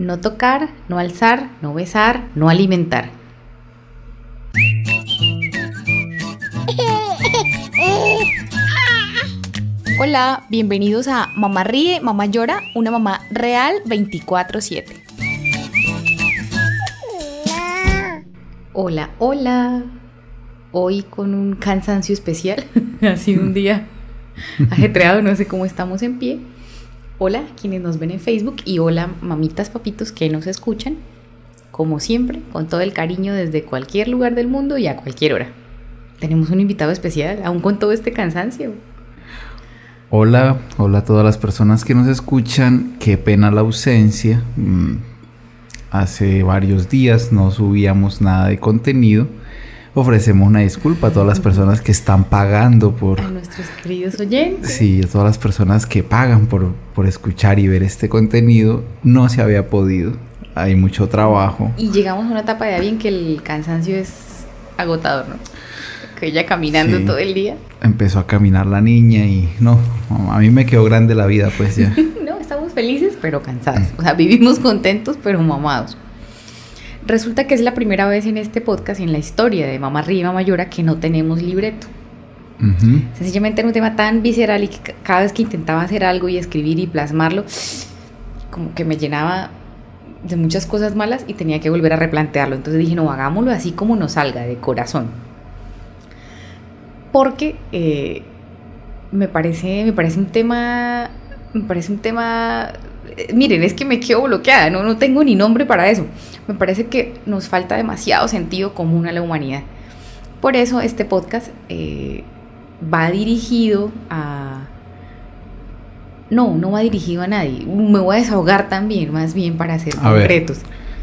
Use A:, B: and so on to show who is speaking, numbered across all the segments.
A: No tocar, no alzar, no besar, no alimentar. Hola, bienvenidos a Mamá Ríe, Mamá Llora, una mamá real 24/7. Hola, hola. Hoy con un cansancio especial. ha sido un día ajetreado, no sé cómo estamos en pie. Hola quienes nos ven en Facebook y hola mamitas, papitos que nos escuchan, como siempre, con todo el cariño desde cualquier lugar del mundo y a cualquier hora. Tenemos un invitado especial, aún con todo este cansancio.
B: Hola, hola a todas las personas que nos escuchan. Qué pena la ausencia. Mm, hace varios días no subíamos nada de contenido ofrecemos una disculpa a todas las personas que están pagando por...
A: A nuestros queridos oyentes.
B: Sí, a todas las personas que pagan por, por escuchar y ver este contenido. No se había podido. Hay mucho trabajo.
A: Y llegamos a una etapa de bien que el cansancio es agotador, ¿no? Que ella caminando todo el día.
B: Empezó a caminar la niña y no, a mí me quedó grande la vida, pues ya.
A: no, estamos felices pero cansados. O sea, vivimos contentos pero mamados. Resulta que es la primera vez en este podcast, en la historia de Mamá Ríe y Mamá Llora, que no tenemos libreto. Sencillamente era un tema tan visceral y que cada vez que intentaba hacer algo y escribir y plasmarlo, como que me llenaba de muchas cosas malas y tenía que volver a replantearlo. Entonces dije, no, hagámoslo así como nos salga, de corazón. Porque eh, me, parece, me parece un tema, me parece un tema miren, es que me quedo bloqueada, no, no tengo ni nombre para eso. Me parece que nos falta demasiado sentido común a la humanidad. Por eso este podcast eh, va dirigido a... No, no va dirigido a nadie. Me voy a desahogar también, más bien para ser concretos.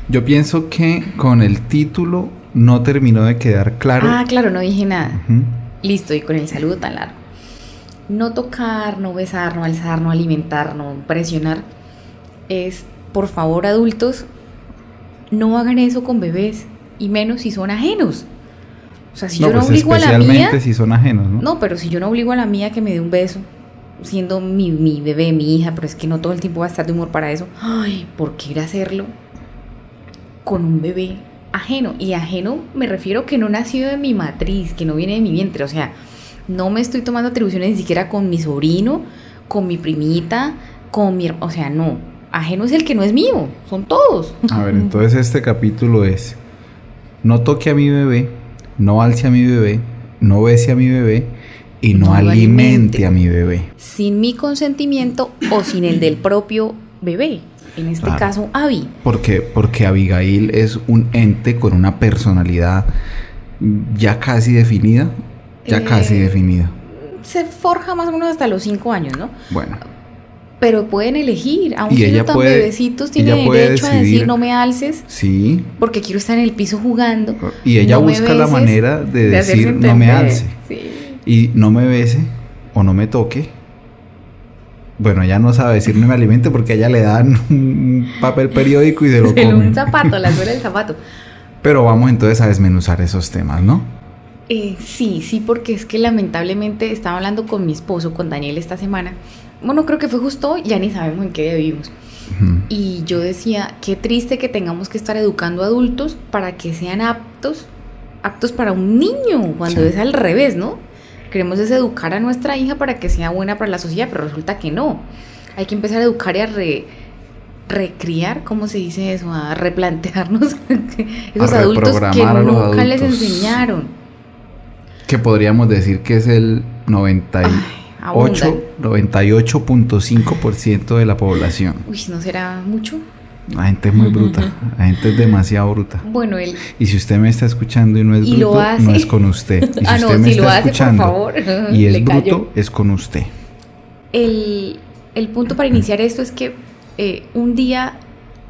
B: yo pienso que con el título no terminó de quedar claro.
A: Ah, claro, no dije nada. Listo, y con el saludo tan largo. No tocar, no besar, no alzar, no alimentar, no presionar es, por favor, adultos, no hagan eso con bebés, y menos si son ajenos. O sea, si yo no pues obligo a la mía.
B: si son ajenos, ¿no?
A: No, pero si yo no obligo a la mía que me dé un beso, siendo mi, mi bebé, mi hija, pero es que no todo el tiempo va a estar de humor para eso. Ay, ¿por qué ir a hacerlo con un bebé ajeno? Y ajeno me refiero que no nació de mi matriz, que no viene de mi vientre. O sea, no me estoy tomando atribuciones ni siquiera con mi sobrino, con mi primita, con mi. O sea, no ajeno es el que no es mío, son todos.
B: A ver, entonces este capítulo es, no toque a mi bebé, no alce a mi bebé, no bese a mi bebé y no, alimente, a mi bebé.
A: Sin mi consentimiento o sin el del propio bebé. En este caso, Abby.
B: Porque, porque Abigail es un ente con una personalidad ya casi definida. Ya casi eh, definida.
A: Se forja más o menos hasta los cinco años, ¿no?
B: Bueno
A: pero pueden elegir. Aún siendo tan bebecitos, tienen derecho a decir no me alces.
B: Sí.
A: Porque quiero estar en el piso jugando.
B: Y ella busca la manera de, decir no me alce. Y no me bese o no me toque. Bueno, ella no sabe decir no me alimente porque a ella le dan un papel periódico y se lo come.
A: un zapato, la suela del zapato.
B: Pero vamos entonces a desmenuzar esos temas, ¿no?
A: Eh, sí, sí, porque es que lamentablemente estaba hablando con mi esposo, con Daniel esta semana, bueno, creo que fue justo hoy, ya ni sabemos en qué día vivimos. Y yo decía, qué triste que tengamos que estar educando adultos para que sean aptos, aptos para un niño, cuando es al revés, ¿no? Queremos es educar a nuestra hija para que sea buena para la sociedad, pero resulta que no. Hay que empezar a educar y a recriar, ¿cómo se dice eso? A replantearnos esos adultos que nunca les enseñaron.
B: Que podríamos decir que es el 90 98.5% de la población.
A: Uy, ¿no será mucho?
B: La gente es muy bruta, la gente es demasiado bruta.
A: Bueno, él...
B: Y si usted me está escuchando y no es bruto, no es con usted. Y si ah, usted me está escuchando y es bruto, es con usted.
A: El, punto para iniciar esto es que eh, un día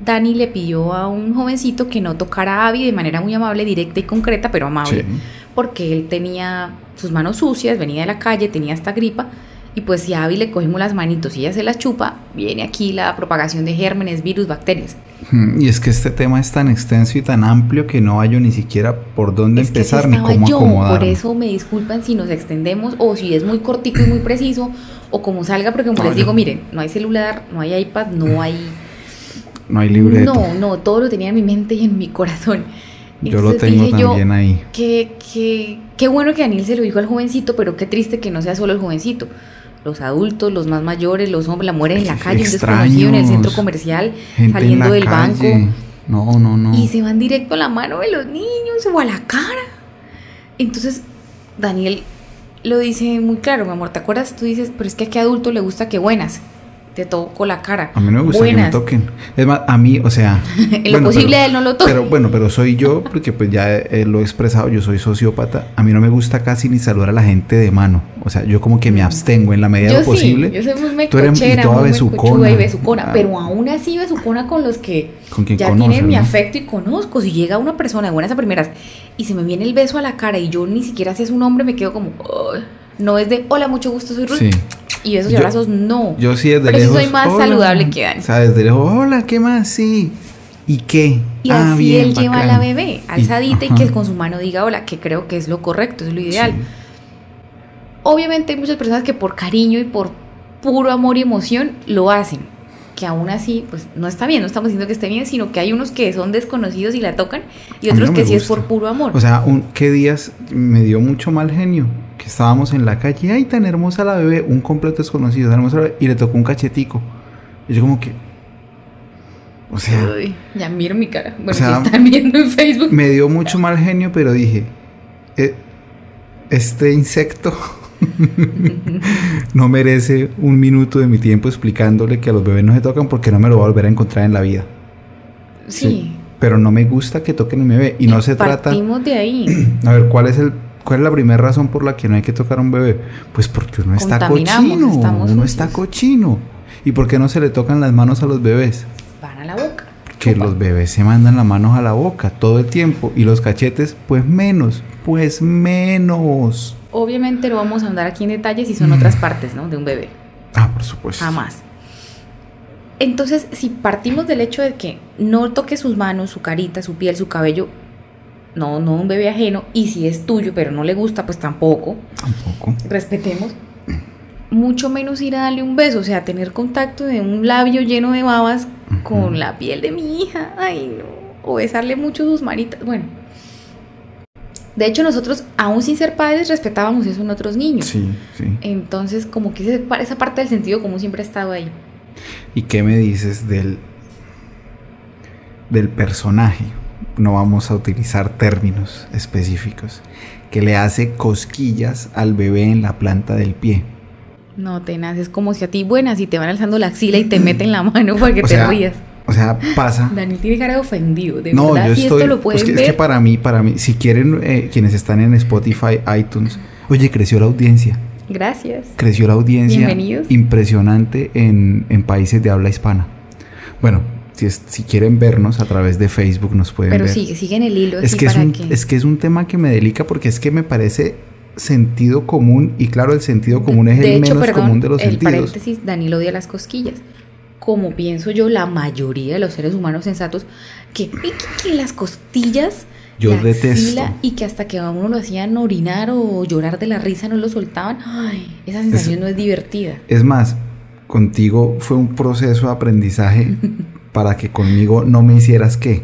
A: Dani le pidió a un jovencito que no tocara a Abby de manera muy amable, directa y concreta, pero amable, porque él tenía sus manos sucias, venía de la calle, tenía esta gripa, y pues si a Abby le cogemos las manitos y ella se las chupa, viene aquí la propagación de gérmenes, virus, bacterias.
B: Y es que este tema es tan extenso y tan amplio que no hallo ni siquiera por dónde empezar ni cómo yo,
A: Por eso me disculpan si nos extendemos o si es muy cortico y muy preciso o como salga, porque como les digo, miren, no hay celular, no hay iPad, no hay
B: no hay libreto.
A: No, no, todo lo tenía en mi mente y en mi corazón.
B: Yo lo tengo también ahí.
A: Que, que, qué bueno que Daniel se lo dijo al jovencito, pero qué triste que no sea solo el jovencito. Los adultos, los más mayores, los hombres, la mueren en la calle, un desconocido en el centro comercial, saliendo del banco.
B: No, no, no.
A: Y se van directo a la mano de los niños o a la cara. Entonces, Daniel lo dice muy claro, mi amor, ¿te acuerdas? Tú dices, pero es que a qué adulto le gusta que buenas te toco la cara.
B: A mí no me gusta que me toquen. Es más, a mí, o sea...
A: en lo posible él no lo toca.
B: Pero bueno, pero soy yo, porque pues ya lo he expresado, yo soy sociópata. A mí no me gusta casi ni saludar a la gente de mano. O sea, yo como que me mm. abstengo en la medida de lo posible.
A: Yo soy muy mecochera, Tú eres toda besucona. Y besucona ah. Pero aún así besucona con los que ya tienen mi afecto y conozco. Si llega una persona de buenas a primeras y se me viene el beso a la cara y yo ni siquiera si es un hombre me quedo como... no es de, hola, mucho gusto, soy Ruth. Sí y esos abrazos no.
B: Yo sí desde
A: Pero lejos. soy más saludable que Dani.
B: O sea, desde lejos, hola, ¿qué más? Sí. ¿Y qué?
A: Y ah, así él lleva a la bebé alzadita y, que con su mano diga hola, que creo que es lo correcto, es lo ideal. Obviamente hay muchas personas que por cariño y por puro amor y emoción lo hacen, que aún así pues no está bien, no estamos diciendo que esté bien, sino que hay unos que son desconocidos y la tocan y otros que sí es por puro amor.
B: O sea, un, ¿qué días me dio mucho mal genio? Estábamos en la calle, ay, tan hermosa la bebé, un completo desconocido, tan hermosa y le tocó un cachetico. Y yo como que... O sea...
A: ya miro mi cara. Bueno, si están viendo en Facebook.
B: Me dio mucho mal genio, pero dije, e, este insecto no merece un minuto de mi tiempo explicándole que a los bebés no se tocan porque no me lo va a volver a encontrar en la vida.
A: Sí.
B: pero no me gusta que toquen a mi bebé. Y, no se trata...
A: de ahí.
B: A ver, ¿cuál es el ¿Cuál es la primera razón por la que no hay que tocar a un bebé? Pues porque uno está cochino. Uno está cochino. ¿Y por qué no se le tocan las manos a los bebés?
A: Van a la boca.
B: Que los bebés se mandan las manos a la boca todo el tiempo. Y los cachetes, pues menos. Pues menos.
A: Obviamente no vamos a andar aquí en detalles si son otras partes, ¿no? De un bebé.
B: Ah, por supuesto.
A: Jamás. Entonces, si partimos del hecho de que no toque sus manos, su carita, su piel, su cabello, no, no un bebé ajeno, y si es tuyo pero no le gusta, pues tampoco.
B: Tampoco.
A: Respetemos. Mucho menos ir a darle un beso, o sea, tener contacto de un labio lleno de babas con la piel de mi hija, ay no, o besarle mucho sus manitas, bueno. De hecho, nosotros, aún sin ser padres, respetábamos eso en otros niños.
B: Sí, sí.
A: Entonces, como que esa parte del sentido común siempre ha estado ahí.
B: ¿Y qué me dices del, del personaje? No vamos a utilizar términos específicos, que le hace cosquillas al bebé en la planta del pie.
A: No, tenaz, es como si a ti, buenas, y te van alzando la axila y te meten la mano para que te rías.
B: O sea, pasa.
A: Daniel tiene cara de ofendido, de no, verdad, yo estoy, esto lo pueden
B: pues
A: ver.
B: Es que para mí, para mí, si quieren, eh, quienes están en Spotify, iTunes, oye, creció la audiencia.
A: Gracias.
B: Creció la audiencia. Impresionante en, en países de habla hispana. Bueno, si, quieren vernos a través de Facebook nos pueden
A: ver.
B: Pero
A: sigue, siguen el hilo.
B: Es que es, un, es que es un tema que me delica porque es que me parece sentido común y claro, el sentido común es el menos común de los el sentidos.
A: paréntesis, Daniel odia las cosquillas. Como pienso yo, la mayoría de los seres humanos sensatos, que, que, las costillas...
B: Yo detesto.
A: Y que hasta que a uno lo hacían orinar o llorar de la risa no lo soltaban. Ay, esa sensación no es divertida.
B: Es más, contigo fue un proceso de aprendizaje para que conmigo no me hicieras qué.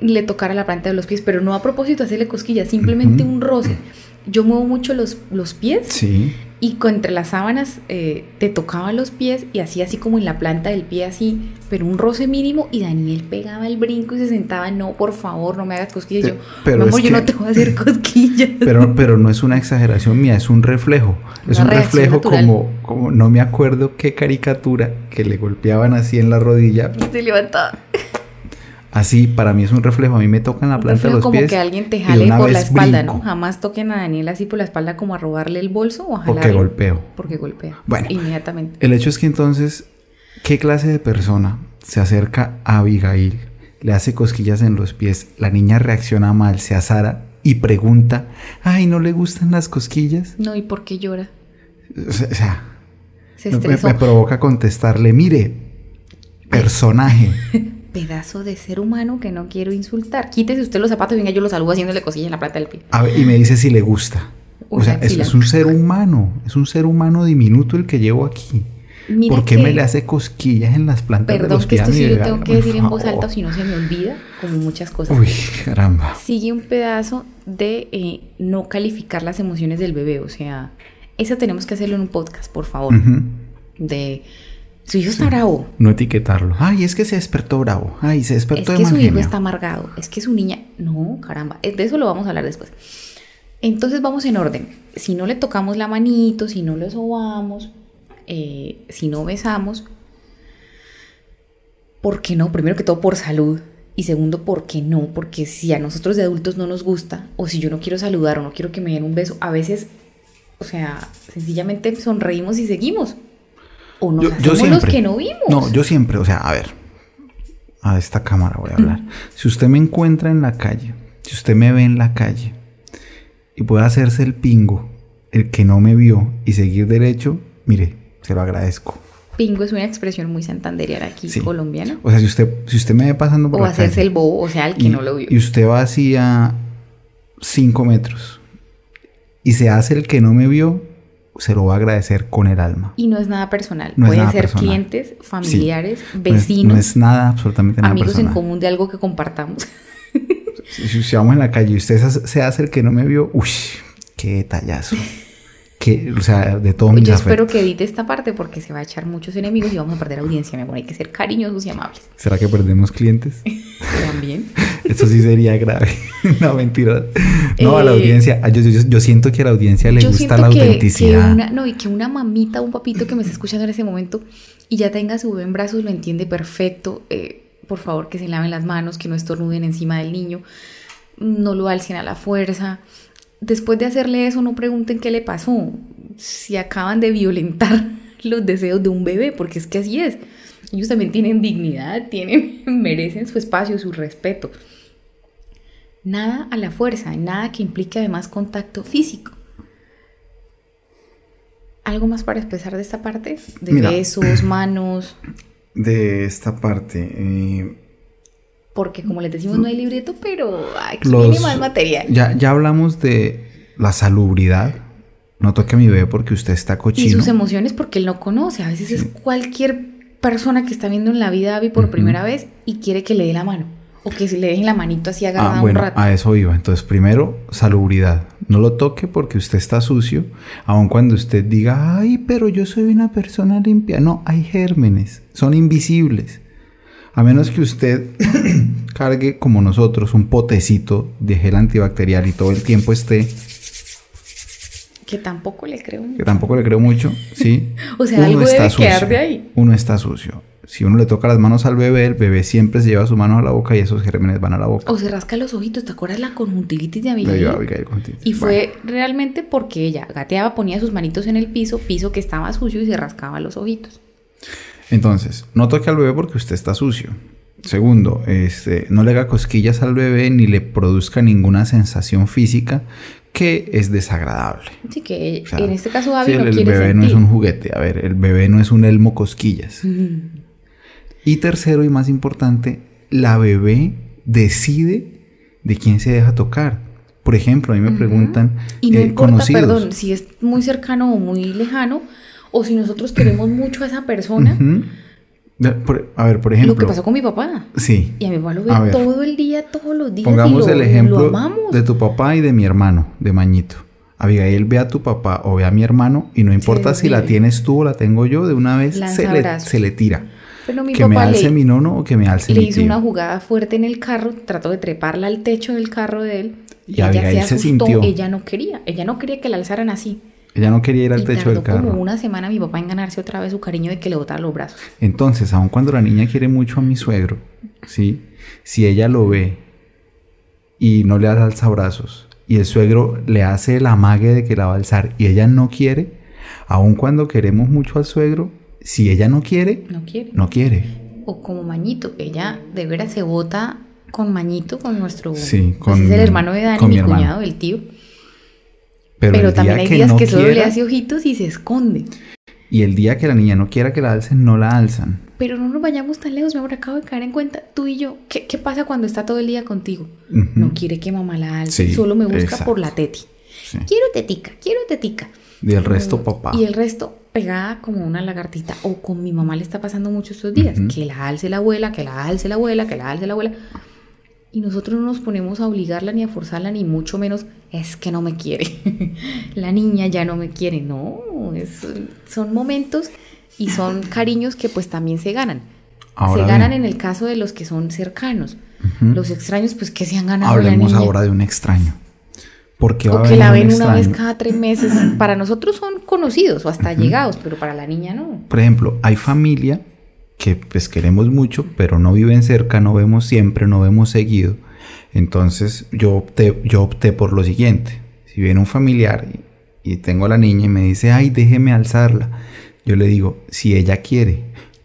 A: Le tocara la planta de los pies, pero no a propósito hacerle cosquillas, simplemente un roce. Yo muevo mucho los, los pies
B: sí.
A: y entre las sábanas eh, te tocaba los pies y hacía así como en la planta del pie así, pero un roce mínimo y Daniel pegaba el brinco y se sentaba, no, por favor, no me hagas cosquillas. yo, pero amor, yo no te voy a hacer cosquillas.
B: Pero, pero no es una exageración mía, es un reflejo. es un reflejo como, como, no me acuerdo qué caricatura que le golpeaban así en la rodilla.
A: Y se levantaba.
B: Así, para mí es un reflejo. A mí me tocan la planta de los
A: pies. Como que alguien te jale por la espalda, ¿no? Jamás toquen a Daniel así por la espalda como a robarle el bolso o a jalarle.
B: Porque golpeo.
A: Porque golpea.
B: Bueno.
A: Inmediatamente.
B: El hecho es que entonces, ¿qué clase de persona se acerca a Abigail, le hace cosquillas en los pies, la niña reacciona mal, se azara y pregunta, ay, ¿no le gustan las cosquillas?
A: No, ¿y por qué llora?
B: O sea, se me, me provoca contestarle, mire, personaje.
A: pedazo de ser humano que no quiero insultar. Quítese usted los zapatos y venga, yo lo saludo haciéndole cosilla en la plata del pie.
B: y me dice si le gusta. O sea, es, un ser humano, es un ser humano diminuto el que llevo aquí. ¿Por qué me le hace cosquillas en las plantas
A: Perdón,
B: de los
A: que
B: pies
A: esto sí
B: a mi
A: lo tengo que decir en voz alta si no se me olvida, como muchas cosas.
B: Uy, caramba.
A: Sigue un pedazo de eh, no calificar las emociones del bebé, o sea, eso tenemos que hacerlo en un podcast, por favor. De su hijo está bravo,
B: No etiquetarlo. Ay, es que se despertó bravo. Ay, se
A: es
B: despertó
A: que
B: de
A: su hijo
B: genio.
A: está amargado, es que su niña, no, caramba, eh, de eso lo vamos a hablar después. Entonces vamos en orden. Si no le tocamos la manito, si no lo sobamos, eh, si no besamos, ¿por qué no? Primero que todo por salud. Y segundo, ¿por qué no? Porque si a nosotros de adultos no nos gusta, o si yo no quiero saludar o no quiero que me den un beso, a veces, o sea, sencillamente sonreímos y seguimos. O nos hacemos los que no vimos.
B: No, yo siempre, o sea, a ver. A esta cámara voy a hablar. Si usted me encuentra en la calle, si usted me ve en la calle y puede hacerse el pingo, el que no me vio y seguir derecho, mire, se lo agradezco.
A: Pingo es una expresión muy santanderiana aquí
B: Sí.
A: colombiana.
B: O sea, si usted, si usted me ve pasando por
A: O
B: la
A: hacerse
B: calle
A: el bobo, o sea, el que
B: y,
A: no lo vio.
B: y usted va así a 5 metros y se hace el que no me vio, se lo va a agradecer con el alma.
A: Y no es nada personal.
B: No
A: Pueden
B: nada
A: ser
B: personal.
A: clientes, familiares,
B: No es-
A: vecinos,
B: No es, nada absolutamente nada
A: amigos en común de algo que compartamos.
B: Si, si vamos en la calle y usted se- se hace el que no me vio, uy, qué detallazo. Que, o sea, de todo mi
A: Yo espero que edite esta parte porque se va a echar muchos enemigos y vamos a perder audiencia, mi amor. Hay que ser cariñosos y amables.
B: ¿Será que perdemos clientes?
A: También.
B: Eso sí sería grave. no, mentira. No, a la
A: Eh,
B: audiencia. ah, Yo, yo, yo siento que a la audiencia le gusta la
A: que,
B: autenticidad.
A: que una, no, y que una mamita un papito que me está escuchando en ese momento y ya tenga su bebé en brazos lo entiende perfecto. Eh, por favor, que se laven las manos, que no estornuden encima del niño, no lo alcen a la fuerza. Después de hacerle eso, no pregunten qué le pasó. Si acaban de violentar los deseos de un bebé, porque es que así es. Ellos también tienen dignidad, tienen, merecen su espacio, su respeto. Nada a la fuerza, nada que implique además contacto físico. ¿Algo más para expresar de esta parte? De
B: Mira.
A: besos, manos.
B: De esta parte. eh,
A: Porque como les decimos, no hay libreto, pero aquí viene más material.
B: Ya, ya hablamos de la salubridad. No toque a mi bebé porque usted está
A: Y
B: cochino.
A: sus emociones porque él no conoce. A veces es cualquier persona que está viendo en la vida a Abby por primera vez y quiere que le dé la mano. O que le dejen la manito así agarrada
B: Ah, bueno,
A: un rato.
B: a eso iba. Entonces, primero, salubridad. No lo toque porque usted está sucio, aun cuando usted diga, ay, pero yo soy una persona limpia. No, hay gérmenes, son invisibles. A menos que usted cargue como nosotros un potecito de gel antibacterial y todo el tiempo esté,
A: Que tampoco le creo.
B: que tampoco le creo mucho, ¿sí?
A: O sea, algo debe quedar de ahí.
B: Uno está sucio. Si uno le toca las manos al bebé, el bebé siempre se lleva sus manos a la boca y esos gérmenes van a la boca.
A: O se rasca los ojitos. ¿Te acuerdas la conjuntivitis de Abigail?
B: dio a Abigail contigo.
A: Y
B: Bueno.
A: fue realmente porque ella gateaba, ponía sus manitos en el piso, piso que estaba sucio y se rascaba los ojitos.
B: Entonces, no toque al bebé porque usted está sucio. Segundo, este, no le haga cosquillas al bebé ni le produzca ninguna sensación física que es desagradable.
A: Así que
B: O sea,
A: en este caso
B: sí,
A: Abby
B: el,
A: no
B: el
A: quiere
B: bebé no es un juguete. A ver, el bebé no es un elmo cosquillas. Y tercero y más importante, la bebé decide de quién se deja tocar. Por ejemplo, a mí me preguntan
A: Y no
B: eh,
A: importa,
B: conocidos.
A: perdón, si es muy cercano o muy lejano, o si nosotros queremos mucho a esa persona,
B: por- a ver, por
A: lo
B: ejemplo.
A: que pasó con mi papá.
B: Sí.
A: Y a mi papá lo
B: A
A: ve
B: ver.
A: todo el día, todos los días.
B: Pongamos
A: y lo,
B: el ejemplo
A: lo
B: de tu papá y de mi hermano, de Mañito. Abigail ve a tu papá o ve a mi hermano y no importa si la tienes tú o la tengo yo, de una vez se le, se le tira.
A: Pero mi
B: que me alce
A: le,
B: mi nono o que me alce
A: le
B: mi
A: hizo
B: tío.
A: una jugada fuerte en el carro, trató de treparla al techo del carro de él.
B: Y
A: ella
B: Abigail
A: se
B: se
A: asustó,
B: sintió.
A: ella no quería, ella no quería que la alzaran así.
B: Ella no quería ir al
A: y
B: techo
A: tardó
B: del carro.
A: como una semana mi papá en ganarse otra vez su cariño de que le botara los brazos.
B: Entonces, aun cuando la niña quiere mucho a mi suegro, ¿sí? Si ella lo ve y no le alza brazos y el suegro le hace el amague de que la va a alzar y ella no quiere, aun cuando queremos mucho al suegro, si ella no quiere,
A: No quiere.
B: no quiere.
A: O como Mañito, ella de veras se vota con Mañito, con nuestro...
B: Sí, con-
A: es el hermano de Dani,
B: con
A: mi, cuñado, el tío.
B: Pero,
A: también hay
B: que
A: días
B: no
A: que solo le hace ojitos y se esconde.
B: y el día que la niña no quiera que la alcen, no la alzan.
A: Pero no nos vayamos tan lejos, mi amor, acabo de caer en cuenta, tú y yo, ¿qué, qué pasa cuando está todo el día contigo? No quiere que mamá la alce,
B: Sí,
A: solo me busca
B: exacto.
A: por la teti.
B: Sí.
A: Quiero tetica, quiero tetica.
B: Y el resto, papá.
A: Y el resto, pegada como una lagartita. O con mi mamá le está pasando mucho estos días. Que la alce la abuela, que la alce la abuela, que la alce la abuela. Y nosotros no nos ponemos a obligarla ni a forzarla, ni mucho menos es que no me quiere. la niña ya no me quiere. No, son momentos y son cariños que pues también se ganan. se ganan en el caso de los que son cercanos. Los extraños, pues que se han ganado.
B: Hablemos ahora de un extraño.
A: Porque o que la ven una vez cada tres meses. Para nosotros son conocidos o hasta llegados, pero para la niña no.
B: Por ejemplo, hay familia que pues queremos mucho, pero no viven cerca, no vemos siempre, no vemos seguido. Entonces yo opté, yo opté por lo siguiente. Si viene un familiar y, tengo a la niña y me dice, ay, déjeme alzarla, yo le digo, si ella quiere.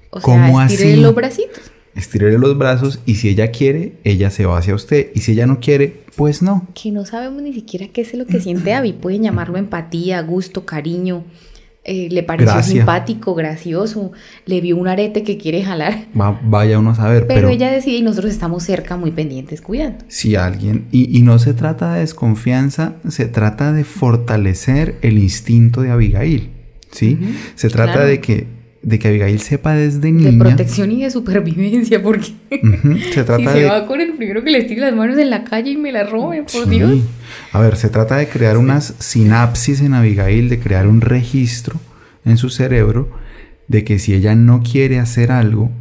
A: O ¿Cómo así? los bracitos.
B: Estirarle los brazos y si ella quiere, ella se va hacia usted. Y si ella no quiere, pues no.
A: Que no sabemos ni siquiera qué es lo que siente Abby. Pueden llamarlo empatía, gusto, cariño. Eh, le pareció simpático, gracioso, le vio un arete que quiere jalar.
B: vaya uno a saber.
A: Pero, ella decide y nosotros estamos cerca, muy pendientes, cuidando.
B: Si alguien, y, y, no se trata de desconfianza, se trata de fortalecer el instinto de Abigail, ¿sí? se trata de que de que Abigail sepa desde niña.
A: De protección y de supervivencia, porque se trata si se va con el primero que le estire las manos en la calle y me la robe, por Dios.
B: A ver, se trata de crear unas sinapsis en Abigail, de crear un registro en su cerebro de que si ella no quiere hacer algo,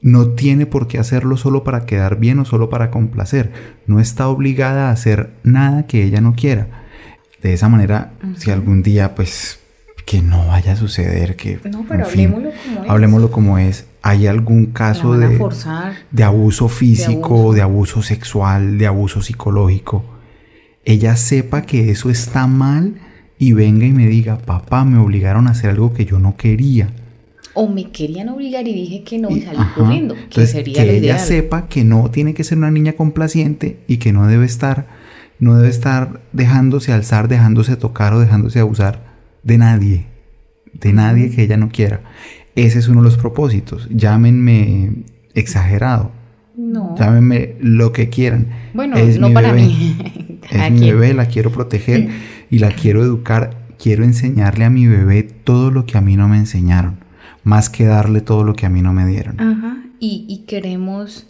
B: no tiene por qué hacerlo solo para quedar bien o solo para complacer. No está obligada a hacer nada que ella no quiera. De esa manera, si algún día pues que no vaya a suceder, que...
A: No, pero hablemoslo como es.
B: Hablemoslo como es. ¿Hay algún caso de, de abuso físico, de abuso. sexual, de abuso psicológico? Ella sepa que eso está mal y venga y me diga, papá, me obligaron a hacer algo que yo no quería.
A: O me querían obligar y dije que no y salí corriendo. Que sería
B: que ella sepa que no tiene que ser una niña complaciente y que no debe estar, no debe estar dejándose alzar, dejándose tocar o dejándose abusar de nadie, de nadie que ella no quiera. Ese es uno de los propósitos. Llámenme exagerado. No. Llámenme lo que quieran.
A: Bueno, no para mí.
B: es mi bebé, la quiero proteger y la quiero educar. Quiero enseñarle a mi bebé todo lo que a mí no me enseñaron, más que darle todo lo que a mí no me dieron.
A: Ajá. Y, y queremos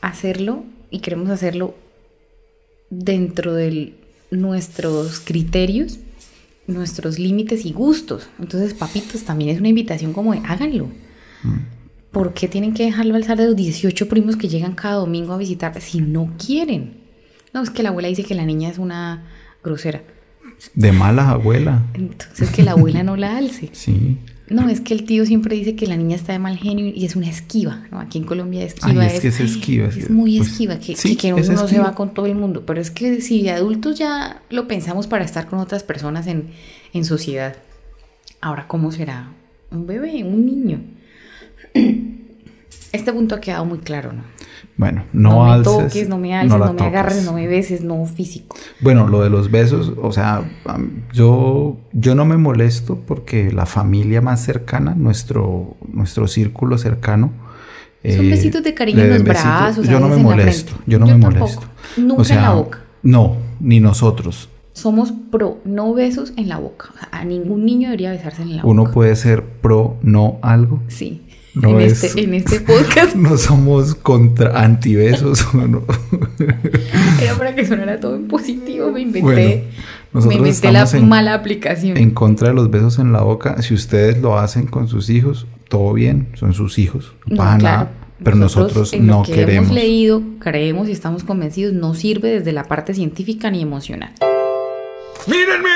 A: hacerlo, y queremos hacerlo dentro de nuestros criterios nuestros límites y gustos. Entonces, papitos, también es una invitación como de háganlo. Mm. ¿Por qué tienen que dejarlo alzar de los 18 primos que llegan cada domingo a visitar si no quieren? No, es que la abuela dice que la niña es una grosera.
B: De mala abuela.
A: Entonces que la abuela no la alce.
B: Sí.
A: No, es que el tío siempre dice que la niña está de mal genio y es una esquiva, ¿no? Aquí en Colombia esquiva
B: es, que es esquiva.
A: Es muy pues, esquiva, que, que, uno se va con todo el mundo. Pero es que si de adultos ya lo pensamos para estar con otras personas en, en sociedad, ahora ¿cómo será? Un bebé, un niño. Este punto ha quedado muy claro, ¿no?
B: Bueno, no,
A: me toques, no me alces, no, me agarres, no me beses, no físico.
B: Bueno, lo de los besos, o sea, yo, yo no me molesto porque la familia más cercana, nuestro, nuestro círculo cercano.
A: Son besitos de cariño en los brazos.
B: Yo no me molesto, yo no me molesto.
A: Nunca en la boca.
B: No, ni nosotros.
A: Somos pro no besos en la boca. A ningún niño debería besarse en la boca.
B: Uno puede ser pro no algo.
A: Sí en, este, en este podcast.
B: No somos contra antibesos.
A: Era para que sonara todo en positivo. Me inventé, me inventé la mala aplicación.
B: En contra de los besos en la boca. Si ustedes lo hacen con sus hijos, todo bien, son sus hijos. No, nada. Pero nosotros, en no lo que queremos.
A: hemos leído, creemos y estamos convencidos, no sirve desde la parte científica ni emocional.
C: ¡Mírenme!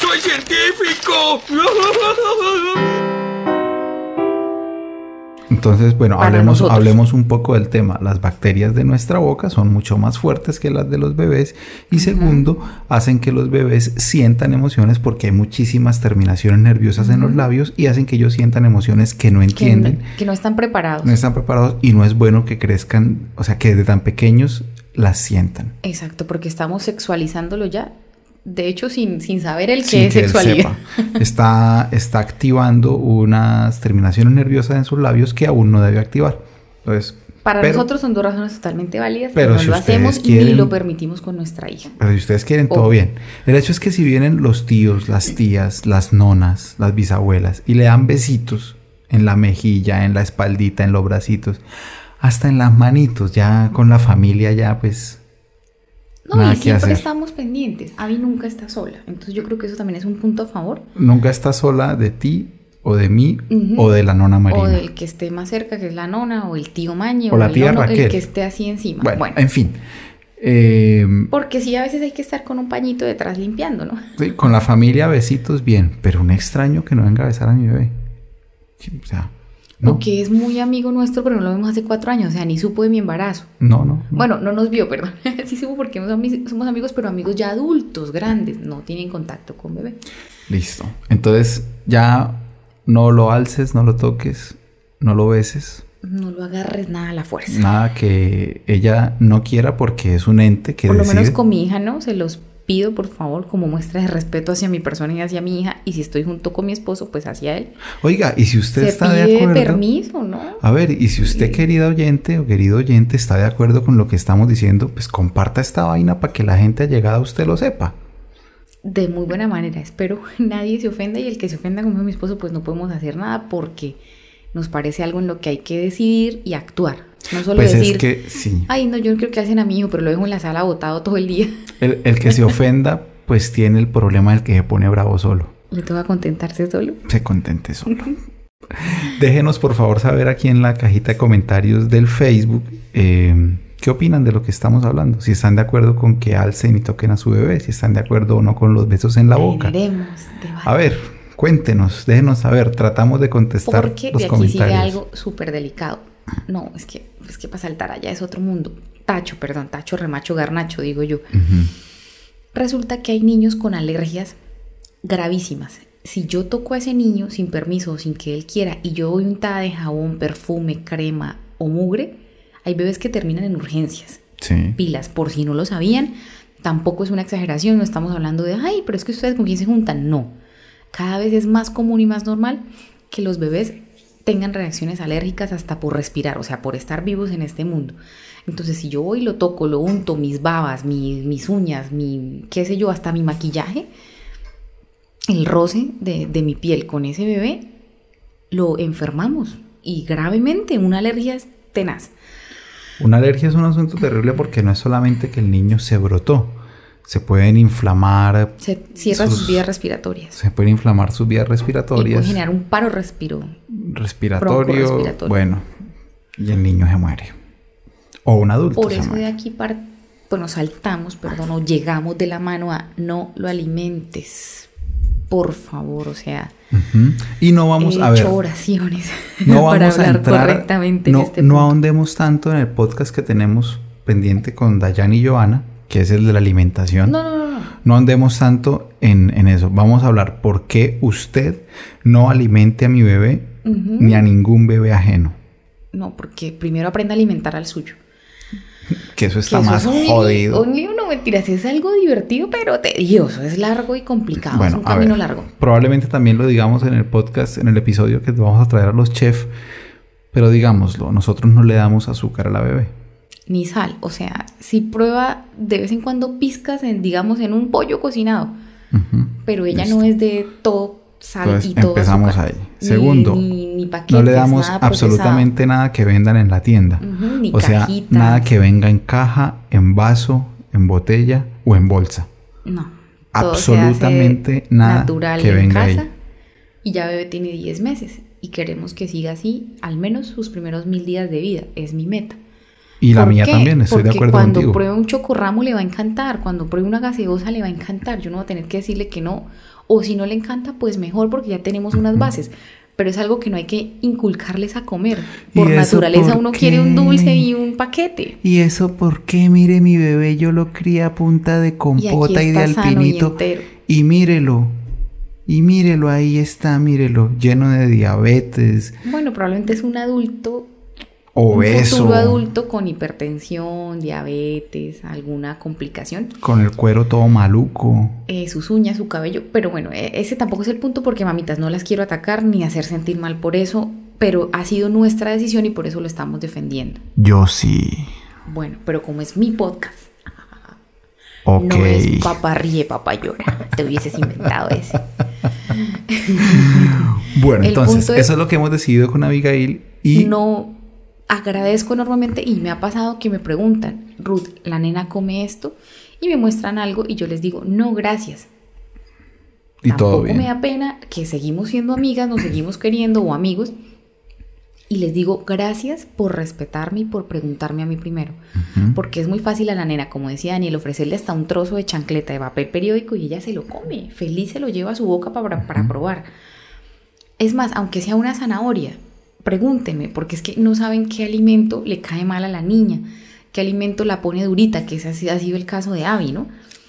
C: ¡Soy científico!
B: Entonces, bueno, hablemos, hablemos un poco del tema. Las bacterias de nuestra boca son mucho más fuertes que las de los bebés y segundo, hacen que los bebés sientan emociones porque hay muchísimas terminaciones nerviosas en los labios y hacen que ellos sientan emociones que no entienden.
A: Que, que no están preparados.
B: No están preparados y no es bueno que crezcan, o sea, que desde tan pequeños las sientan.
A: Exacto, porque estamos sexualizándolo ya de hecho, sin, sin saber el qué es sexualidad.
B: Está, está activando unas terminaciones nerviosas en sus labios que aún no debe activar. Entonces,
A: Para
B: Pero-
A: nosotros son dos razones totalmente válidas,
B: Pero
A: no
B: si
A: lo hacemos
B: quieren-
A: ni lo permitimos con nuestra hija.
B: Pero si ustedes quieren, todo bien. El hecho es que si vienen los tíos, las tías, las nonas, las bisabuelas y le dan besitos en la mejilla, en la espaldita, en los bracitos, hasta en las manitos, ya con la familia, ya pues.
A: No,
B: Nada
A: y siempre
B: hacer.
A: estamos pendientes. Abby nunca está sola. Entonces yo creo que eso también es un punto a favor.
B: Nunca está sola de ti o de mí o de la nona Marina.
A: O del que esté más cerca, que es la nona, o el tío Mañe,
B: O
A: o,
B: la
A: el,
B: tía
A: nono,
B: Raquel.
A: el que esté así encima.
B: Bueno,
A: Bueno,
B: en fin. Eh,
A: porque sí, a veces hay que estar con un pañito detrás limpiando, ¿no?
B: sí, con la familia, besitos, bien. Pero un extraño que no venga a besar a mi bebé. O sea, no.
A: O que es muy amigo nuestro, pero no lo vemos hace cuatro años, o sea, ni supo de mi embarazo.
B: No, no. no.
A: Bueno, no nos vio, perdón. sí supo porque somos ami- somos amigos, pero amigos ya adultos, grandes, no tienen contacto con bebé.
B: Listo. Entonces ya no lo alces, no lo toques, no lo beses.
A: No lo agarres nada a la fuerza.
B: Nada que ella no quiera porque es un ente que
A: Por lo menos con mi hija, ¿no? Se los pido, por favor, como muestra de respeto hacia mi persona y hacia mi hija. Y si estoy junto con mi esposo, pues hacia él.
B: Oiga, y si usted
A: Se
B: está de acuerdo.
A: permiso, ¿no?
B: A ver, y si usted, querida oyente o querido oyente, está de acuerdo con lo que estamos diciendo, pues comparta esta vaina para que la gente allegada a usted lo sepa.
A: De muy buena manera. Espero que nadie se ofenda y el que se ofenda como mi esposo, pues no podemos hacer nada porque nos parece algo en lo que hay que decidir y actuar. No solo
B: Pues
A: decir,
B: es que sí.
A: ay, no, yo no creo que hacen a mi hijo, pero lo dejo en la sala botado todo el día.
B: El, el que se ofenda, pues tiene el problema del que se pone bravo solo.
A: Le toca contentarse solo.
B: Se contente solo. Déjenos por favor saber aquí en la cajita de comentarios del Facebook eh, qué opinan de lo que estamos hablando. Si están de acuerdo con que alcen y toquen a su bebé, si están de acuerdo o no con los besos en la boca. A ver, cuéntenos, déjenos saber. Tratamos de contestar
A: Porque
B: los
A: de aquí sigue
B: comentarios.
A: algo súper delicado. No, es que, es que para saltar allá es otro mundo. Tacho, perdón, tacho, remacho, garnacho, digo yo. Resulta que hay niños con alergias gravísimas. Si yo toco a ese niño sin permiso o sin que él quiera y yo doy untada de jabón, perfume, crema o mugre, hay bebés que terminan en urgencias.
B: Sí.
A: Pilas, por si no lo sabían, tampoco es una exageración, no estamos hablando de, ay, pero es que ustedes con quién se juntan. No. Cada vez es más común y más normal que los bebés tengan reacciones alérgicas hasta por respirar, o sea, por estar vivos en este mundo. Entonces, si yo voy y lo toco, lo unto, mis babas, mi- mis uñas, mi, qué sé yo, hasta mi maquillaje, el roce de, de mi piel con ese bebé, lo enfermamos y gravemente, una alergia es tenaz.
B: Una alergia es un asunto terrible porque no es solamente que el niño se brotó. Se pueden inflamar,
A: Se cierran
B: Sus-
A: sus vías respiratorias.
B: se pueden inflamar sus vías
A: Y puede
B: respiratorias,
A: generar un paro respiro.
B: Respiratorio,
A: broncorrespiratorio.
B: bueno, y el niño se muere. O un adulto
A: Por
B: se
A: eso
B: muere.
A: de aquí par- bueno, saltamos, perdón, o llegamos de la mano a no lo alimentes. Por favor, o sea.
B: Y no vamos
A: he
B: a ver.
A: oraciones
B: No
A: para
B: vamos a entrar.
A: correctamente
B: no,
A: en este
B: no
A: punto.
B: ahondemos tanto en el podcast que tenemos pendiente con Dayan y Joana, que es el de la alimentación.
A: No, no, no, no.
B: No andemos tanto en, en eso. Vamos a hablar por qué usted no alimente a mi bebé Ni a ningún bebé ajeno.
A: No, porque primero aprenda a alimentar al suyo.
B: Que eso
A: Que
B: está
A: eso
B: más
A: es un
B: jodido.
A: Un lío, no mentiras, es algo divertido, pero tedioso. Es largo y complicado. es un camino
B: ver,
A: largo.
B: probablemente también lo digamos en el podcast, en el episodio que vamos a traer a los chefs, pero digámoslo, nosotros no le damos azúcar a la bebé.
A: Ni sal. O sea, si prueba de vez en cuando pizcas, en, digamos, en un pollo cocinado. Pero ella
B: Listo.
A: no es de todo sal
B: Entonces
A: y todo
B: empezamos
A: azúcar.
B: ahí. Segundo,
A: ni, ni
B: No
A: paquetes,
B: le damos
A: nada procesado.
B: absolutamente nada que vendan en la tienda.
A: Ni
B: o sea, nada que venga en caja, en vaso, en botella o en bolsa.
A: No.
B: Absolutamente nada
A: natural
B: que
A: en
B: venga
A: casa.
B: ahí.
A: Y ya bebé tiene 10 meses. Y queremos que siga así al menos sus primeros mil días de vida. Es mi meta.
B: Y la
A: ¿Por
B: mía
A: qué?
B: también, estoy de acuerdo
A: cuando
B: contigo.
A: pruebe un chocorramo le va a encantar, cuando pruebe una gaseosa le va a encantar, yo no voy a tener que decirle que no, o si no le encanta, pues mejor porque ya tenemos unas bases, pero es algo que no hay que inculcarles a comer.
B: ¿Y
A: Por naturaleza
B: por
A: uno quiere un dulce y un paquete.
B: ¿Y eso por qué? Mire, mi bebé, yo lo cría a punta de compota y, de
A: y
B: alpinito.
A: entero.
B: Y mírelo. Y mírelo, ahí está, mírelo, lleno de diabetes,
A: Bueno, probablemente es un adulto, un
B: obeso,
A: futuro adulto con hipertensión, diabetes, alguna complicación.
B: con el cuero todo maluco.
A: eh, sus uñas, su cabello. Pero bueno, e- ese tampoco es el punto porque mamitas no las quiero atacar ni hacer sentir mal por eso. pero ha sido nuestra decisión y por eso lo estamos defendiendo.
B: Yo sí.
A: Bueno, pero como es mi podcast,
B: Ok.
A: no es papá ríe, papá llora. Te hubieses inventado ese.
B: Bueno,
A: El
B: entonces, eso es lo que hemos decidido con Abigail y
A: No agradezco enormemente y me ha pasado que me preguntan, Ruth, ¿la nena come esto? Y me muestran algo y yo les digo, no, gracias.
B: y todo
A: Tampoco
B: bien.
A: me da pena que seguimos siendo amigas, nos seguimos queriendo o amigos. Y les digo gracias por respetarme y por preguntarme a mí primero.
B: Ujú.
A: Porque es muy fácil a la nena, como decía Daniel, ofrecerle hasta un trozo de chancleta de papel periódico y ella se lo come. Feliz se lo lleva a su boca para, para probar. Es más, aunque sea una zanahoria, pregúntenme, porque es que no saben qué alimento le cae mal a la niña, qué alimento la pone durita, que ese ha sido- ha sido el caso de Abby, ¿no?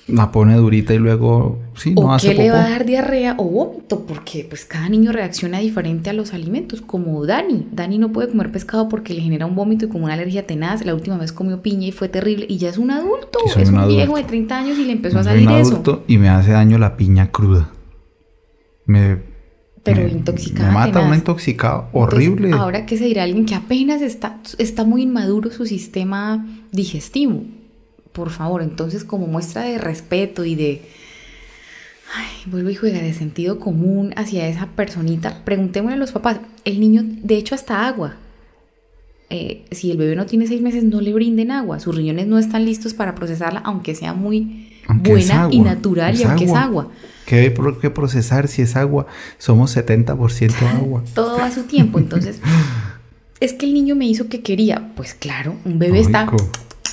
B: La pone durita y luego, sí, no
A: o
B: hace
A: qué le va a dar diarrea o vómito, porque pues cada niño reacciona diferente a los alimentos, como Dani. Dani no puede comer pescado porque le genera un vómito y como una alergia tenaz. La última vez comió piña y fue terrible y ya es un adulto, es
B: un
A: viejo de 30 años y le empezó a salir
B: un
A: eso.
B: adulto y me hace daño la piña cruda. Me,
A: Pero
B: me-
A: intoxicada
B: Me mata
A: tenaz.
B: una intoxicada
A: Entonces,
B: horrible.
A: ahora que se dirá alguien que apenas está, está muy inmaduro su sistema digestivo. Por favor, entonces como muestra de respeto y de... Ay, vuelvo y juega de sentido común hacia esa personita. Preguntémosle a los papás. El niño, de hecho, hasta agua. Eh, si el bebé no tiene seis meses, no le brinden agua. Sus riñones no están listos para procesarla, aunque sea muy
B: Aunque
A: buena y natural
B: es
A: y aunque es
B: agua. ¿Qué hay por qué procesar si es agua? Somos 70% agua.
A: Todo a su tiempo. Entonces, es que el niño me hizo que quería. Pues claro, un bebé está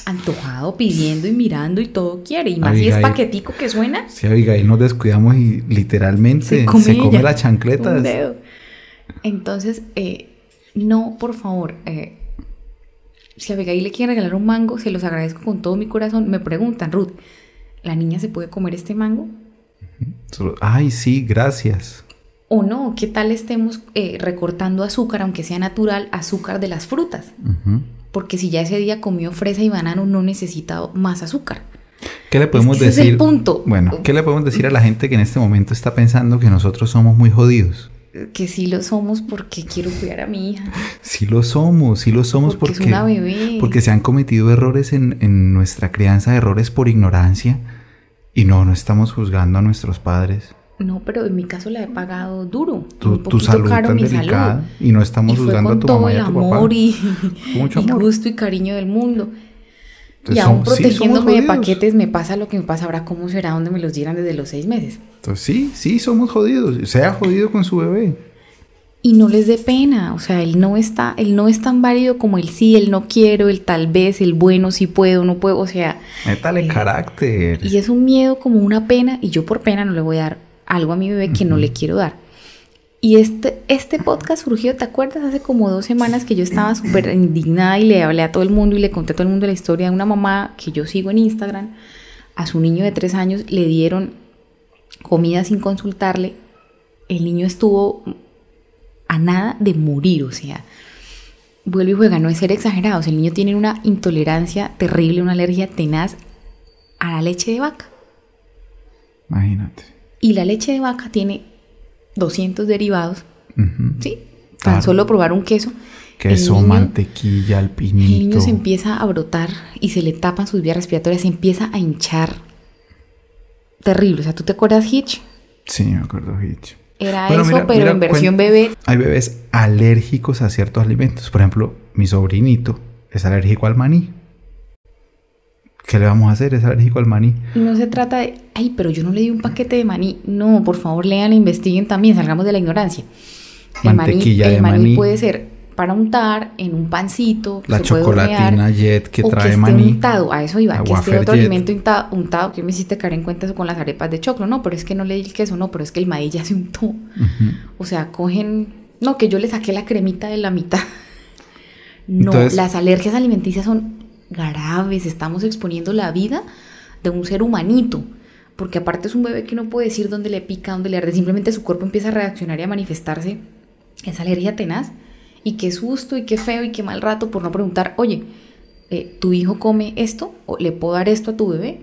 A: antojado, pidiendo y mirando y todo quiere. Y más si es
B: Abigail.
A: paquetico que suena,
B: Si Abigail nos descuidamos y literalmente
A: se
B: se
A: come,
B: come, las chancletas.
A: un dedo. Entonces, eh, no, por favor. eh, si a Abigail le quiere regalar un mango, se los agradezco con todo mi corazón. Me preguntan, Ruth, ¿la niña se puede comer este mango?
B: Ay, sí, gracias.
A: O no, ¿qué tal estemos eh, recortando azúcar, aunque sea natural, azúcar de las frutas? Porque si ya ese día comió fresa y banano, no necesita más azúcar.
B: ¿Qué le podemos
A: que ese es
B: decir?
A: el punto.
B: Bueno, ¿qué le podemos decir a la gente que en este momento está pensando que nosotros somos muy jodidos?
A: Que sí lo somos porque quiero cuidar a mi hija.
B: Sí lo somos, sí lo somos
A: Porque
B: porque,
A: es una bebé.
B: porque se han cometido errores en, en nuestra crianza, errores por ignorancia. Y no, no estamos juzgando a nuestros padres.
A: No, pero en mi caso la he pagado duro.
B: Tu,
A: un
B: tu
A: poquito
B: salud
A: caro
B: tan
A: mi
B: delicada.
A: salud.
B: Y no estamos
A: y
B: juzgando
A: con
B: a tu mamá y
A: el
B: a tu
A: amor
B: papá.
A: y,
B: Con mucho
A: y
B: amor.
A: gusto y cariño del mundo.
B: Entonces,
A: y aún
B: sí,
A: protegiéndome de paquetes me pasa lo que me pasa ahora. ¿Cómo será donde me los dieran desde los seis meses?
B: Entonces, sí, sí, somos jodidos. Sea jodido con su bebé.
A: Y no les dé pena, o sea, él no está, él no es tan válido como el sí, el no quiero, el tal vez, el bueno, sí puedo, no puedo, o sea,
B: Métale
A: Eh,
B: carácter.
A: y es un miedo como una pena y yo por pena no le voy a dar algo a mi bebé que no le quiero dar. Y este, este podcast surgió, ¿te acuerdas? Hace como dos semanas que yo estaba súper indignada y le hablé a todo el mundo y le conté a todo el mundo la historia de una mamá que yo sigo en Instagram. A su niño de tres años le dieron comida sin consultarle. El niño estuvo a nada de morir, o sea, vuelve y juega, no es ser exagerados. El niño tiene una intolerancia terrible, una alergia tenaz a la leche de vaca.
B: Imagínate.
A: Y la leche de vaca tiene 200 derivados. ¿sí? Tan
B: Claro.
A: solo probar un queso.
B: Queso,
A: el niño-
B: mantequilla,
A: El
B: alpinito.
A: niño se empieza a brotar y se le tapan sus vías respiratorias, se empieza a hinchar. Terrible. O sea, ¿tú te acuerdas Hitch?
B: Sí, me acuerdo, Hitch.
A: Era
B: Bueno,
A: eso,
B: mira,
A: pero
B: mira,
A: en versión bebé.
B: Hay bebés alérgicos a ciertos alimentos. Por ejemplo, mi sobrinito es alérgico al maní. ¿Qué le vamos a hacer? Es alérgico al maní.
A: Y no se trata de, ay, pero yo no le di un paquete de maní. No, por favor, lean e investiguen también, salgamos de la ignorancia. El maní,
B: Mantequilla
A: el
B: de
A: maní
B: maní.
A: puede ser para untar en un pancito.
B: La
A: se puede
B: chocolatina
A: hornear,
B: Jet que
A: o
B: trae
A: que esté
B: maní.
A: untado, a eso iba, que esté otro
B: jet.
A: alimento unta- untado, que me hiciste caer en cuenta eso con las arepas de choclo, no, pero es que no le di el queso, no, pero es que el maíz ya se untó. O sea, cogen, no, que yo le saqué la cremita de la mitad. No,
B: Entonces-
A: las alergias alimenticias son graves, estamos exponiendo la vida de un ser humanito. Porque aparte es un bebé que no puede decir dónde le pica, dónde le arde, simplemente su cuerpo empieza a reaccionar y a manifestarse esa alergia tenaz. Y qué susto y qué feo y qué mal rato por no preguntar, oye, eh, ¿tu hijo come esto? ¿O le puedo dar esto a tu bebé?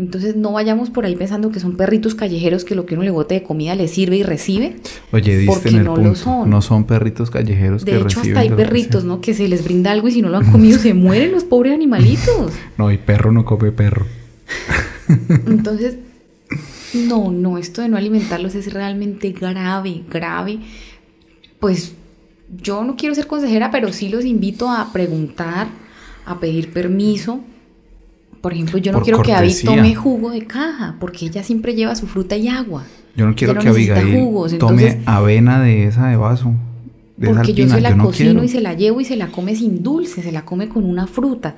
A: Entonces no vayamos por ahí pensando que son perritos callejeros que lo que uno le bote de comida le sirve y recibe.
B: Oye, diste
A: Porque
B: en el
A: no lo son.
B: No son perritos callejeros
A: De
B: que
A: hecho,
B: reciben
A: hasta hay
B: de lo que
A: perritos,
B: sea.
A: ¿no? Que se les brinda algo y si no lo han comido se mueren los pobres animalitos.
B: No, y perro no come perro.
A: Entonces, no, no, esto de no alimentarlos es realmente grave, grave. Pues yo no quiero ser consejera, pero sí los invito a preguntar, a pedir permiso. Por ejemplo, yo no
B: Por
A: quiero que
B: cortesía.
A: tome jugo de caja, porque ella siempre lleva su fruta y agua.
B: Yo no quiero que Abigail
A: jugos,
B: tome
A: entonces-
B: avena de esa de vaso. De
A: Porque yo se la
B: no
A: cocino
B: quiero.
A: y se la llevo y se la come sin dulce, se la come con una fruta.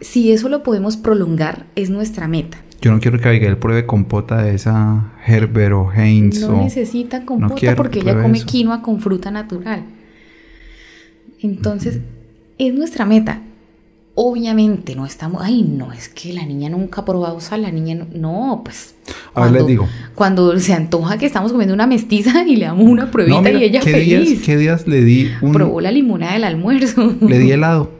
A: Si eso lo podemos prolongar, es nuestra meta.
B: Yo no quiero que Abigail pruebe compota de esa Herbert o Heinz.
A: No
B: o-
A: necesita compota
B: quiero
A: porque
B: que
A: ella come
B: eso.
A: quinoa con fruta natural. Entonces, es nuestra meta. Obviamente no estamos, ay, no, es que la niña nunca ha probado sal, la niña no, no, pues.
B: A ver, les digo.
A: Cuando se antoja que estamos comiendo una mestiza y le damos una pruebita
B: No, mira,
A: y ella
B: ¿qué
A: feliz.
B: días, ¿Qué días le di un...
A: Probó la limonada del almuerzo.
B: Le di helado.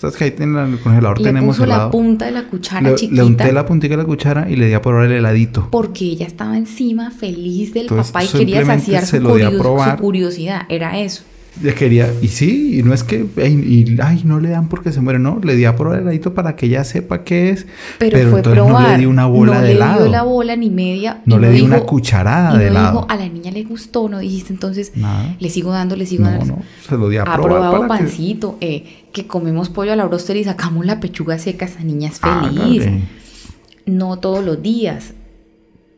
B: ¿Sabes que ahí en el congelador
A: Le
B: tenemos
A: puso la
B: helado?
A: punta de la cuchara
B: Le,
A: chiquita.
B: le unté la puntica de la cuchara y le di a probar el heladito.
A: Porque ella estaba encima feliz del
B: Entonces,
A: papá y quería saciar su,
B: lo di a
A: curio-
B: probar.
A: su curiosidad. Era eso.
B: Ya quería, y sí, y no es que, ay, y, ay, no le dan porque se muere, no, le di a probar el heladito para que ella sepa qué es.
A: Pero, fue
B: entonces
A: probar.
B: no le di una bola
A: no
B: de
A: le
B: helado.
A: dio la bola ni media.
B: No le di
A: dijo-
B: una cucharada
A: y
B: de
A: no
B: helado.
A: dijo, a la niña le gustó, no dijiste entonces,
B: Nada.
A: le sigo dando, le sigo
B: No,
A: dando.
B: no, se lo di a
A: ha
B: probar
A: probado
B: para que-
A: pancito, eh, que comemos pollo a la bróster y sacamos la pechuga seca, esa niña es feliz.
B: Hágale.
A: No todos los días.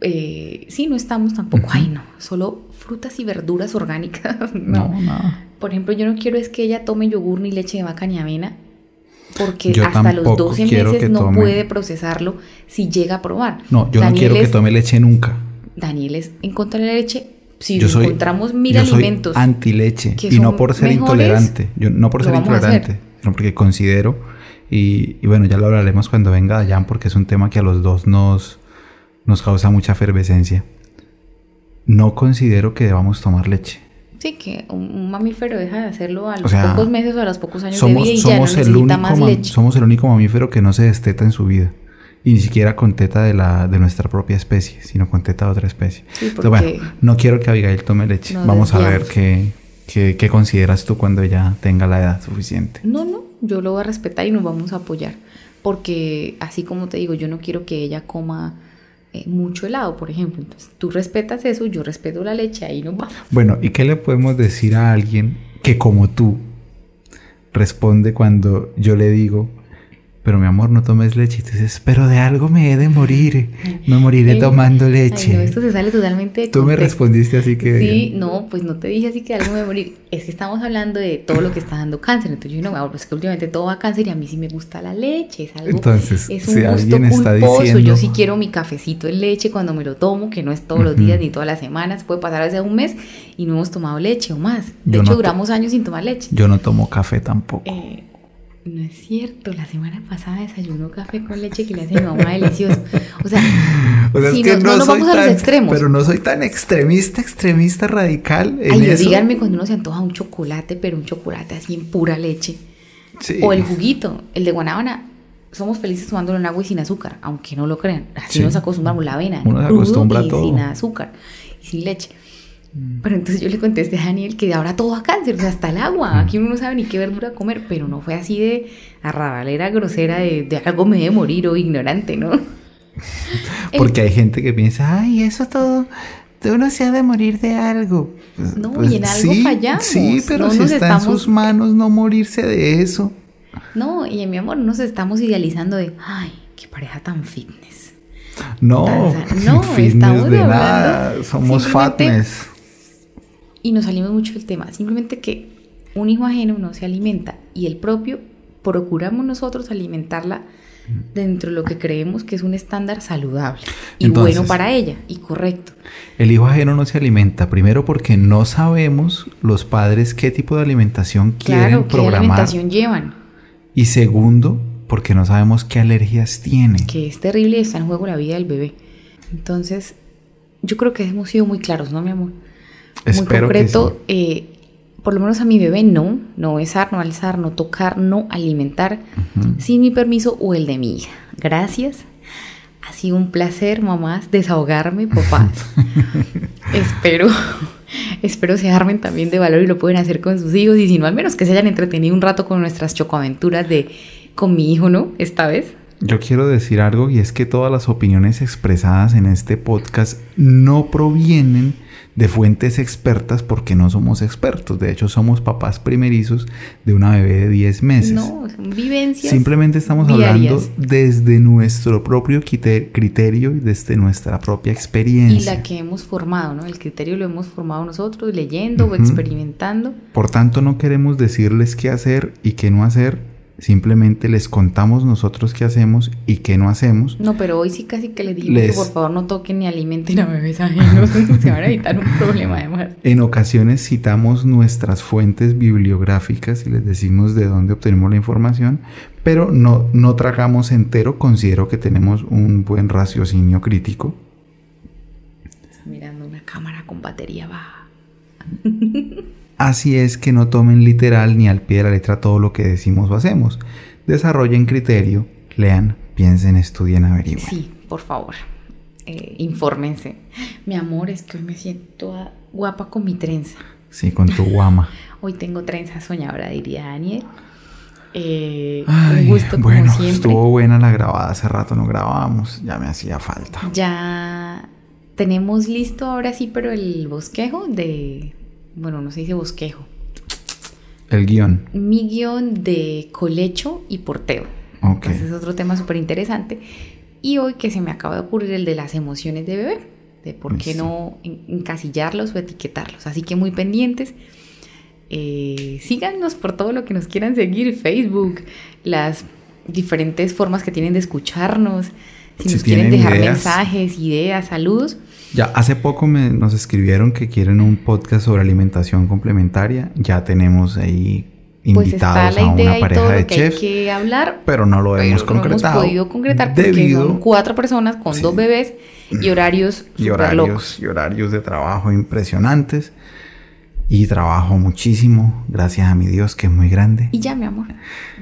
A: Eh, sí, no estamos tampoco, ay no, solo frutas y verduras orgánicas. no.
B: No.
A: Por ejemplo, yo no quiero es que ella tome yogur ni leche de vaca ni avena, porque
B: Yo
A: hasta los
B: tampoco
A: 12
B: quiero
A: meses no
B: tome.
A: puede procesarlo si llega a probar.
B: No, yo no quiero que tome leche nunca.
A: Daniel es en contra de la leche. Si
B: yo soy,
A: encontramos mil
B: yo soy
A: alimentos.
B: antileche
A: que
B: y no por ser
A: mejores,
B: intolerante, yo no por ser intolerante, sino porque considero y, y bueno, ya lo hablaremos cuando venga Dayan porque es un tema que a los dos nos nos causa mucha efervescencia. No considero que debamos tomar leche.
A: Sí, que un, mamífero deja de hacerlo a los
B: O sea,
A: pocos meses o a los pocos años
B: Somos,
A: de vida y ya no
B: somos el único
A: más leche.
B: somos el único mamífero que no se desteta en su vida. Y ni siquiera con teta de la de nuestra propia especie, sino con teta de otra especie.
A: Sí,
B: Entonces, bueno, no quiero que Abigail tome leche. Vamos a ver
A: desviamos.
B: qué, qué, qué consideras tú cuando ella tenga la edad suficiente.
A: No, no, yo lo voy a respetar y nos vamos a apoyar. Porque así como te digo, yo no quiero que ella coma eh, mucho helado, por ejemplo. Entonces, tú respetas eso, yo respeto la leche, ahí nos vamos.
B: Bueno, ¿y qué le podemos decir a alguien que como tú responde cuando yo le digo, pero mi amor, no tomes leche? Y tú dices, pero de algo me he de morir. Me moriré tomando
A: Ay,
B: leche.
A: no, esto se sale totalmente de
B: Tú me respondiste así que...
A: Sí, no, pues no te dije así que algo me va a morir. Es que estamos hablando de todo lo que está dando cáncer. Entonces yo no, bueno, pues que últimamente todo va a cáncer y a mí sí me gusta la leche. Es algo,
B: Entonces,
A: es
B: si
A: un gusto
B: alguien está
A: culposo.
B: diciendo-
A: Yo sí quiero mi cafecito en leche cuando me lo tomo, que no es todos los días ni todas las semanas. Puede pasar hace un mes y no hemos tomado leche o más. De
B: Yo
A: hecho,
B: no
A: duramos años sin tomar leche.
B: Yo no tomo café tampoco.
A: Eh, no es cierto, la semana pasada desayunó café con leche que le hace mi mamá delicioso. O sea,
B: O sea, es
A: si
B: que
A: no, no vamos a los extremos.
B: Pero no soy tan extremista, extremista radical en
A: Ay,
B: eso.
A: díganme cuando uno se antoja un chocolate, pero un chocolate así en pura leche.
B: Sí.
A: O el juguito, el de guanábana. Somos felices tomándolo en agua y sin azúcar, aunque no lo crean. Así
B: Sí.
A: nos acostumbramos la avena.
B: Uno se acostumbra a
A: y
B: todo.
A: sin azúcar y sin leche. Pero entonces yo le contesté a Daniel que ahora todo a cáncer, o sea, hasta el agua. Aquí uno no sabe ni qué verdura comer, pero no fue así de arrabalera grosera de, de algo me debe morir o ignorante, ¿no?
B: Porque hay gente que piensa, ay, eso todo, uno se ha de morir de algo. Pues-
A: No,
B: pues
A: y en algo fallamos.
B: Sí, pero
A: No
B: si está
A: estamos-
B: en sus manos no morirse de eso.
A: No, y en mi amor, nos estamos idealizando de, ay, qué pareja tan fitness.
B: No,
A: Tan- no,
B: fitness
A: estamos
B: de
A: hablando
B: nada, somos fatness.
A: Y nos salimos mucho del tema. Simplemente que un hijo ajeno no se alimenta y el propio procuramos nosotros alimentarla dentro de lo que creemos que es un estándar saludable y
B: Entonces-
A: bueno para ella y correcto.
B: El hijo ajeno no se alimenta, primero porque no sabemos los padres qué tipo de alimentación quieren
A: Claro, ¿qué
B: programar.
A: alimentación llevan?
B: Y segundo, porque no sabemos qué alergias tiene.
A: Que es terrible y está en juego la vida del bebé. Entonces, yo creo que hemos sido muy claros, ¿no, mi amor?
B: Espero
A: muy
B: que
A: concreto, eh, por lo menos a mi bebé no, no besar, no alzar, no tocar, no alimentar, sin mi permiso o el de mi hija. Gracias, Ha sido un placer, mamás, desahogarme, papás. espero, espero se armen también de valor y lo pueden hacer con sus hijos y si no, al menos que se hayan entretenido un rato con nuestras chocoaventuras de con mi hijo, ¿no? Esta vez.
B: Yo quiero decir algo y es que todas las opiniones expresadas en este podcast no provienen de fuentes expertas porque no somos expertos. De hecho, somos papás primerizos de una bebé de 10 meses.
A: No, son vivencias.
B: Simplemente estamos
A: diarias.
B: hablando desde nuestro propio criterio y desde nuestra propia
A: Y
B: experiencia.
A: la que hemos formado, ¿no? El criterio lo hemos formado nosotros, leyendo o experimentando.
B: Por tanto, no queremos decirles qué hacer y qué no hacer. Simplemente les contamos nosotros qué hacemos y qué no hacemos.
A: No, pero hoy sí casi que les dijimos
B: Les-
A: que por favor no toquen ni alimenten a bebés ajenos. Se van a evitar un problema además.
B: En ocasiones citamos nuestras fuentes bibliográficas y les decimos de dónde obtenemos la información, pero no, no tragamos entero. Considero que tenemos un buen raciocinio crítico.
A: Mirando una cámara con batería baja.
B: Así es que no tomen literal ni al pie de la letra todo lo que decimos o hacemos. Desarrollen criterio, lean, piensen, estudien, averigüen.
A: Sí, por favor. Eh, infórmense. Mi amor, es que hoy me siento guapa con mi trenza.
B: Sí, con tu guama.
A: Hoy tengo trenza soñadora, diría Daniel. Eh,
B: Ay,
A: un gusto como
B: bueno,
A: siempre.
B: estuvo buena la grabada. Hace rato no grabábamos, ya me hacía falta.
A: Ya tenemos listo ahora sí, pero el bosquejo de. Bueno, no se dice bosquejo.
B: El guion.
A: Mi guion de colecho y porteo.
B: Ok.
A: Ese es otro tema súper interesante. Y hoy que se me acaba de ocurrir el de las emociones de bebé. De por qué
B: Listo.
A: no en- encasillarlos o etiquetarlos. Así que muy pendientes. Eh, síganos por todo lo que nos quieran seguir. Facebook, las diferentes formas que tienen de escucharnos. Si,
B: Si
A: nos quieren dejar
B: ideas.
A: mensajes, ideas, saludos.
B: Ya hace poco me- nos escribieron que quieren un podcast sobre alimentación complementaria. Ya tenemos ahí
A: Pues está
B: invitados a una pareja
A: todo
B: de
A: lo que hay
B: chefs,
A: que hablar.
B: pero no lo
A: pero
B: hemos
A: no
B: concretado.
A: hemos podido concretar porque
B: debido
A: son cuatro personas con
B: Sí.
A: dos bebés y horarios
B: y horarios
A: locos.
B: y horarios de trabajo impresionantes y trabajo muchísimo, gracias a mi Dios que es muy grande.
A: Y ya, mi amor.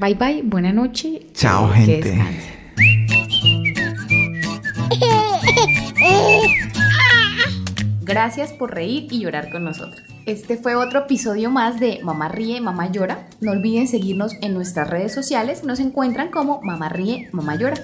A: Bye bye, buena noche.
B: Chao,
A: que
B: gente.
A: Gracias por reír y llorar con nosotros. Este fue otro episodio más de Mamá Ríe, Mamá Llora. No olviden seguirnos en nuestras redes sociales. Nos encuentran como Mamá Ríe, Mamá Llora.